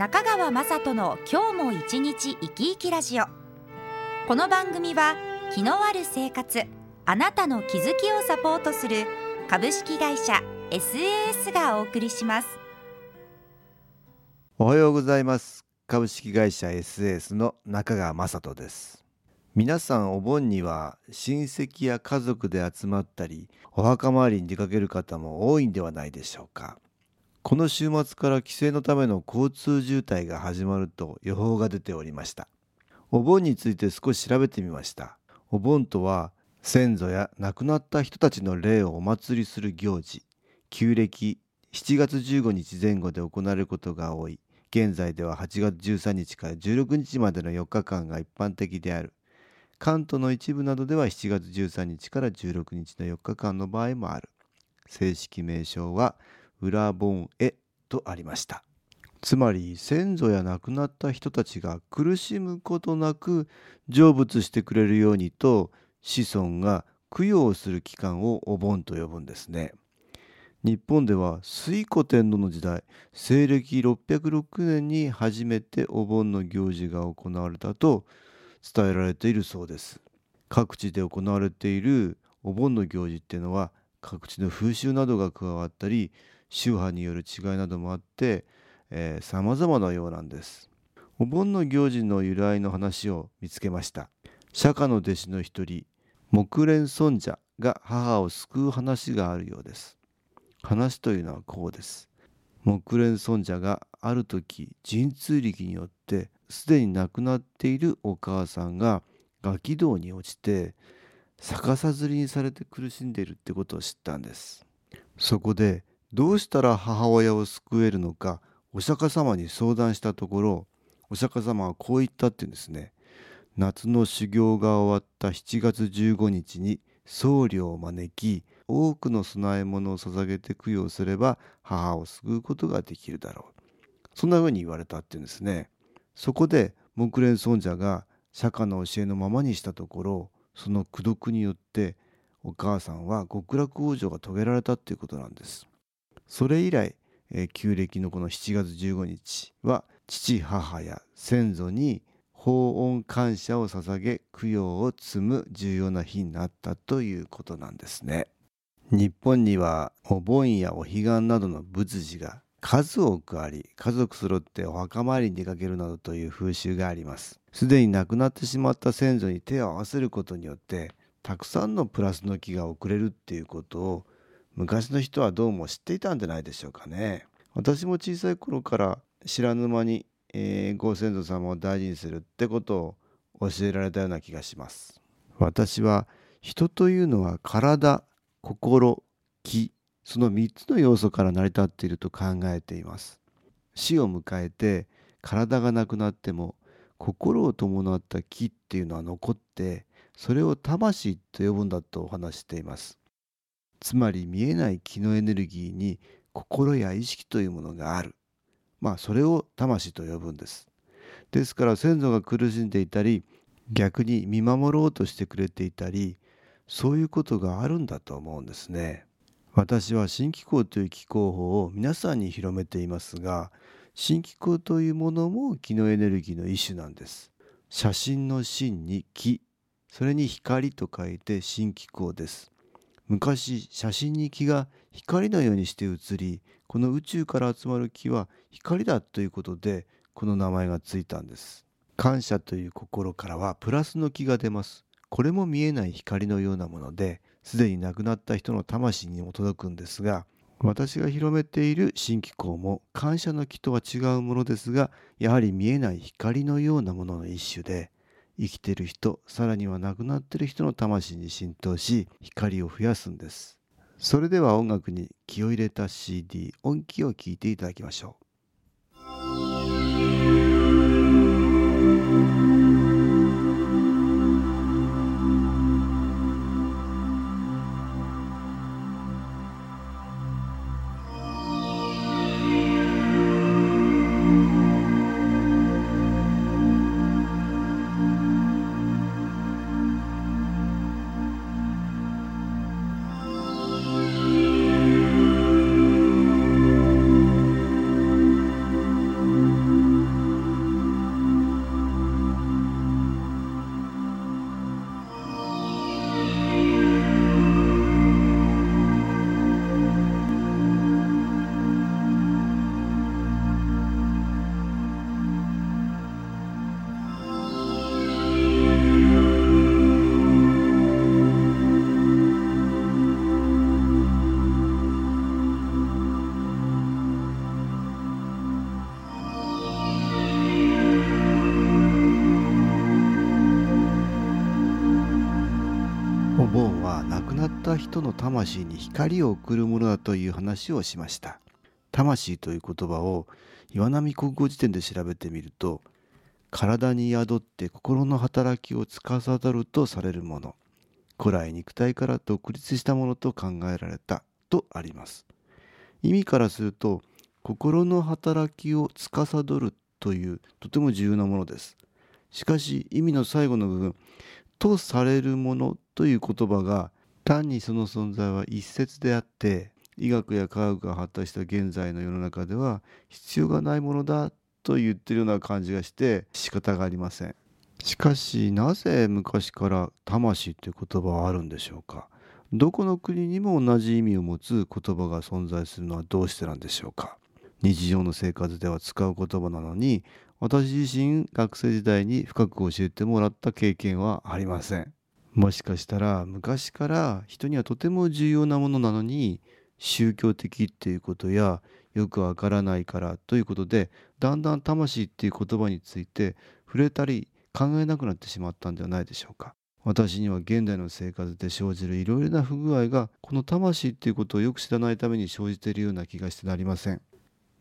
中川雅人の今日も一日生き生きラジオ。この番組は気のある生活あなたの気づきをサポートする株式会社 SAS がお送りします。おはようございます。株式会社 SAS の中川雅人です。皆さんお盆には親戚や家族で集まったりお墓参りに出かける方も多いんではないでしょうか。この週末から帰省のための交通渋滞が始まると予報が出ておりました。お盆について少し調べてみました。お盆とは先祖や亡くなった人たちの霊をお祭りする行事。旧暦7月15日前後で行われることが多い。現在では8月13日から16日までの4日間が一般的である。関東の一部などでは7月13日から16日の4日間の場合もある。正式名称は裏盆絵とありました。つまり先祖や亡くなった人たちが苦しむことなく成仏してくれるようにと子孫が供養する期間をお盆と呼ぶんですね。日本では推古天皇の時代西暦606年に初めてお盆の行事が行われたと伝えられているそうです。各地で行われているお盆の行事っていうのは各地の風習などが加わったり宗派による違いなどもあってさまざまなようなんです。お盆の行事の由来の話を見つけました。釈迦の弟子の一人木蓮尊者が母を救う話があるようです。話というのはこうです。木蓮尊者がある時神通力によってすでに亡くなっているお母さんがガキ道に落ちて逆さづりにされて苦しんでいるってことを知ったんです。そこでどうしたら母親を救えるのかお釈迦様に相談したところお釈迦様はこう言ったっていうんですね。夏の修行が終わった7月15日に僧侶を招き多くの供え物を捧げて供養すれば母を救うことができるだろう。そんな風に言われたっていうんですね。そこで木蓮尊者が釈迦の教えのままにしたところその功徳によってお母さんは極楽往生が遂げられたっていうことなんです。それ以来、えー、旧暦のこの7月15日は父母や先祖に法恩感謝を捧げ供養を積む重要な日になったということなんですね。日本にはお盆やお彼岸などの仏事が数多くあり家族揃ってお墓参りに出かけるなどという風習があります。すでに亡くなってしまった先祖に手を合わせることによってたくさんのプラスの木が送れるっていうことを昔の人はどうも知っていたんじゃないでしょうかね。私も小さい頃から知らぬ間に、えー、ご先祖様を大事にするってことを教えられたような気がします。私は人というのは体心気その3つの要素から成り立っていると考えています。死を迎えて体がなくなっても心を伴った気っていうのは残ってそれを魂と呼ぶんだとお話しています。つまり見えない気のエネルギーに心や意識というものがある。まあそれを魂と呼ぶんです。ですから先祖が苦しんでいたり逆に見守ろうとしてくれていたりそういうことがあるんだと思うんですね。私は新気候という気候法を皆さんに広めていますが新気候というものも気のエネルギーの一種なんです。写真の真に気それに光と書いて新気候です。昔写真に気が光のようにして映りこの宇宙から集まる気は光だということでこの名前がついたんです。感謝という心からはプラスの気が出ます。これも見えない光のようなものですでに亡くなった人の魂にも届くんですが私が広めている新機構も感謝の気とは違うものですがやはり見えない光のようなものの一種で生きてる人さらには亡くなってる人の魂に浸透し光を増やすんです。それでは音楽に気を入れた CD 音気を聴いていただきましょう。盆は亡くなった人の魂に光を送るものだという話をしました。魂という言葉を岩波国語辞典で調べてみると体に宿って心の働きを司るとされるもの古来肉体から独立したものと考えられたとあります。意味からすると心の働きを司るというとても重要なものです。しかし意味の最後の部分とされるものという言葉が単にその存在は一説であって医学や科学が発達した現在の世の中では必要がないものだと言ってるような感じがして仕方がありません。しかしなぜ昔から魂という言葉はあるんでしょうか？どこの国にも同じ意味を持つ言葉が存在するのはどうしてなんでしょうか？日常の生活では使う言葉なのに私自身学生時代に深く教えてもらった経験はありません。もしかしたら昔から人にはとても重要なものなのに宗教的っていうことやよくわからないからということでだんだん魂っていう言葉について触れたり考えなくなってしまったんではないでしょうか。私には現代の生活で生じるいろいろな不具合がこの魂っていうことをよく知らないために生じているような気がしてなりません。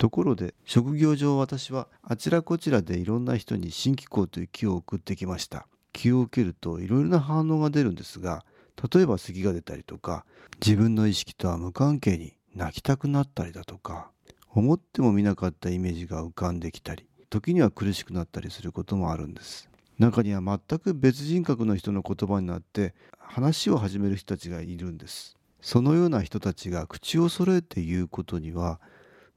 ところで職業上私はあちらこちらでいろんな人に新機構という気を送ってきました。気を受けるといろいろな反応が出るんですが例えば咳が出たりとか自分の意識とは無関係に泣きたくなったりだとか思ってもみなかったイメージが浮かんできたり時には苦しくなったりすることもあるんです。中には全く別人格の人の言葉になって話を始める人たちがいるんです。そのような人たちが口を揃えて言うことには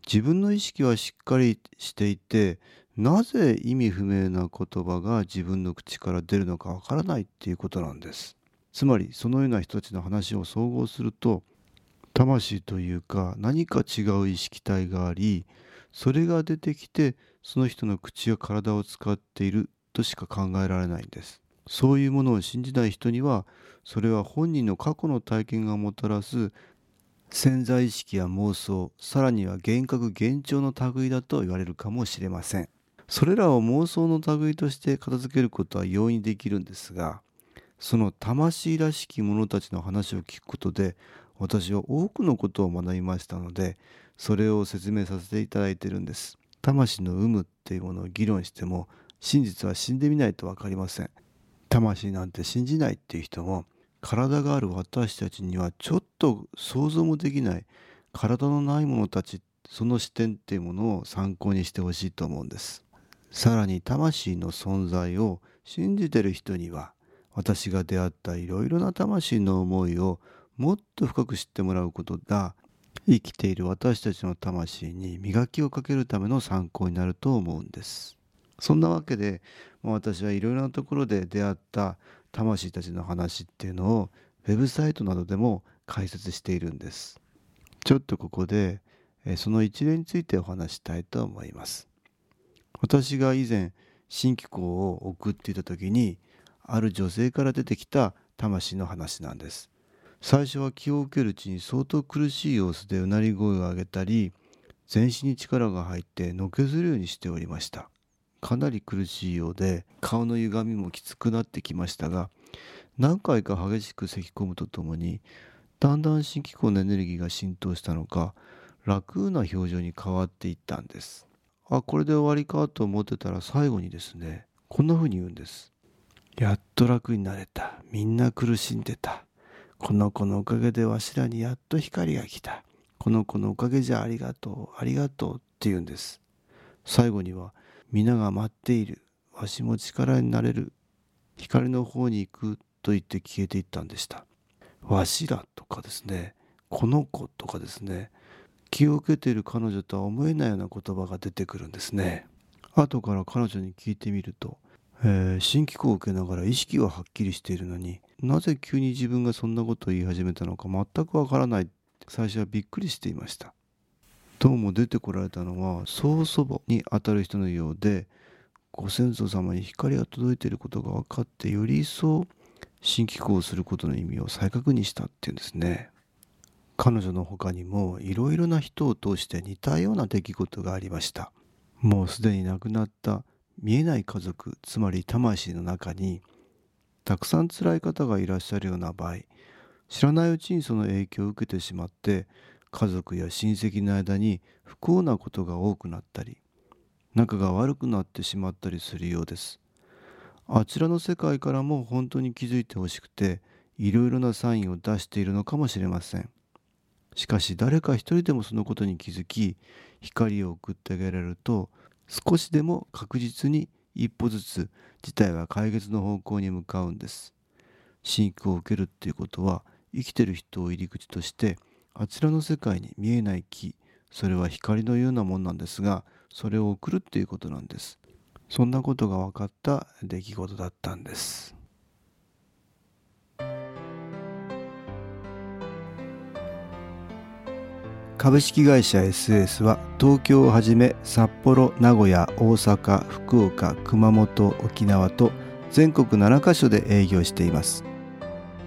自分の意識はしっかりしていてなぜ意味不明な言葉が自分の口から出るのかわからないっていうことなんです。つまりそのような人たちの話を総合すると魂というか何か違う意識体がありそれが出てきてその人の口や体を使っているとしか考えられないんです。そういうものを信じない人にはそれは本人の過去の体験がもたらす潜在意識や妄想さらには幻覚幻聴の類だと言われるかもしれません。それらを妄想の類として片付けることは容易にできるんですがその魂らしき者たちの話を聞くことで私は多くのことを学びましたのでそれを説明させていただいているんです。魂の有無っていうものを議論しても真実は死んでみないと分かりません。魂なんて信じないっていう人も体がある私たちにはちょっと想像もできない体のない者たちその視点っていうものを参考にしてほしいと思うんです。さらに魂の存在を信じてる人には私が出会ったいろいろな魂の思いをもっと深く知ってもらうことが生きている私たちの魂に磨きをかけるための参考になると思うんです。そんなわけで私はいろいろなところで出会った魂たちの話っていうのをウェブサイトなどでも解説しているんです。ちょっとここでその一例についてお話したいと思います。私が以前新機構を送っていた時にある女性から出てきた魂の話なんです。最初は気を受けるうちに相当苦しい様子でうなり声を上げたり全身に力が入ってのけずるようにしておりました。かなり苦しいようで顔の歪みもきつくなってきましたが何回か激しく咳き込むとともにだんだん新機構のエネルギーが浸透したのか楽な表情に変わっていったんです。あこれで終わりかと思ってたら最後にですねこんな風に言うんです。やっと楽になれた。みんな苦しんでた。この子のおかげでわしらにやっと光が来た。この子のおかげじゃありがとうありがとうって言うんです。最後には皆が待っている。わしも力になれる。光の方に行くと言って消えていったんでした。わしらとかですね。この子とかですね。気を受けている彼女とは思えないような言葉が出てくるんですね。後から彼女に聞いてみると、えー、新機構を受けながら意識ははっきりしているのになぜ急に自分がそんなことを言い始めたのか全くわからない。最初はびっくりしていました。どうも出てこられたのは曽祖母にあたる人のようでご先祖様に光が届いていることが分かってより一層新機構をすることの意味を再確認したっていうんですね。彼女の他にもいろいろな人を通して似たような出来事がありました。もうすでに亡くなった見えない家族つまり魂の中にたくさん辛い方がいらっしゃるような場合知らないうちにその影響を受けてしまって家族や親戚の間に不幸なことが多くなったり仲が悪くなってしまったりするようです。あちらの世界からも本当に気づいてほしくていろいろなサインを出しているのかもしれません。しかし誰か一人でもそのことに気づき光を送ってあげられると少しでも確実に一歩ずつ事態は解決の方向に向かうんです。信仰を受けるっていうことは生きてる人を入り口としてあちらの世界に見えない木それは光のようなもんなんですがそれを送るっていうことなんです。そんなことが分かった出来事だったんです。株式会社 SS は東京をはじめ札幌名古屋大阪福岡熊本沖縄と全国7カ所で営業しています。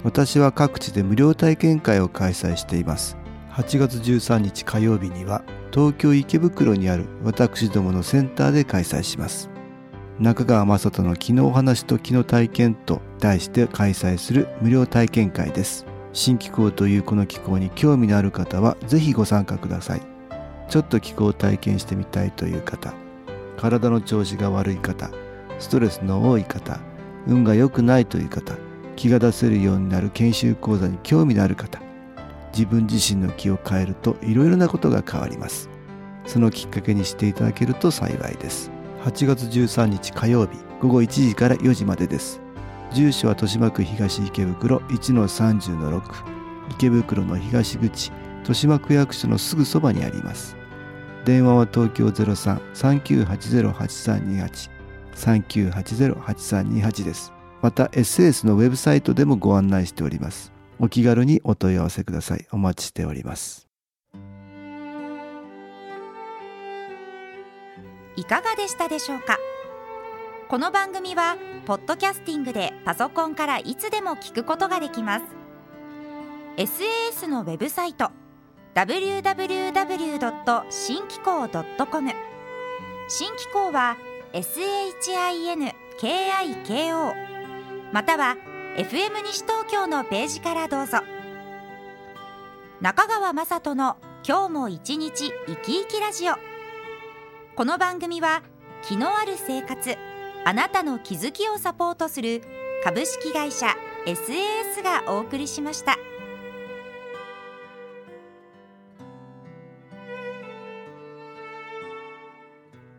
私は各地で無料体験会を開催しています。8月13日火曜日には東京池袋にある私どものセンターで開催します。中川雅人の気のお話と気の体験と題して開催する無料体験会です。新気候というこの気候に興味のある方はぜひご参加ください。ちょっと気候を体験してみたいという方体の調子が悪い方ストレスの多い方運が良くないという方気が出せるようになる研修講座に興味のある方自分自身の気を変えるといろいろなことが変わります。そのきっかけにしていただけると幸いです。8月13日火曜日午後1時から4時までです。住所は豊島区東池袋1-30-6池袋の東口豊島区役所のすぐそばにあります。電話は東京03-3980-8328 3980-8328です。また SS のウェブサイトでもご案内しております。お気軽にお問い合わせください。お待ちしております。いかがでしたでしょうか？この番組はポッドキャスティングでパソコンからいつでも聞くことができます。SAS のウェブサイト www. 新機構 .com 新機構は SHINKIKO または FM 西東京のページからどうぞ中川雅人の今日も一日生き生きラジオこの番組は気のある生活あなたの気づきをサポートする株式会社 SAS がお送りしました。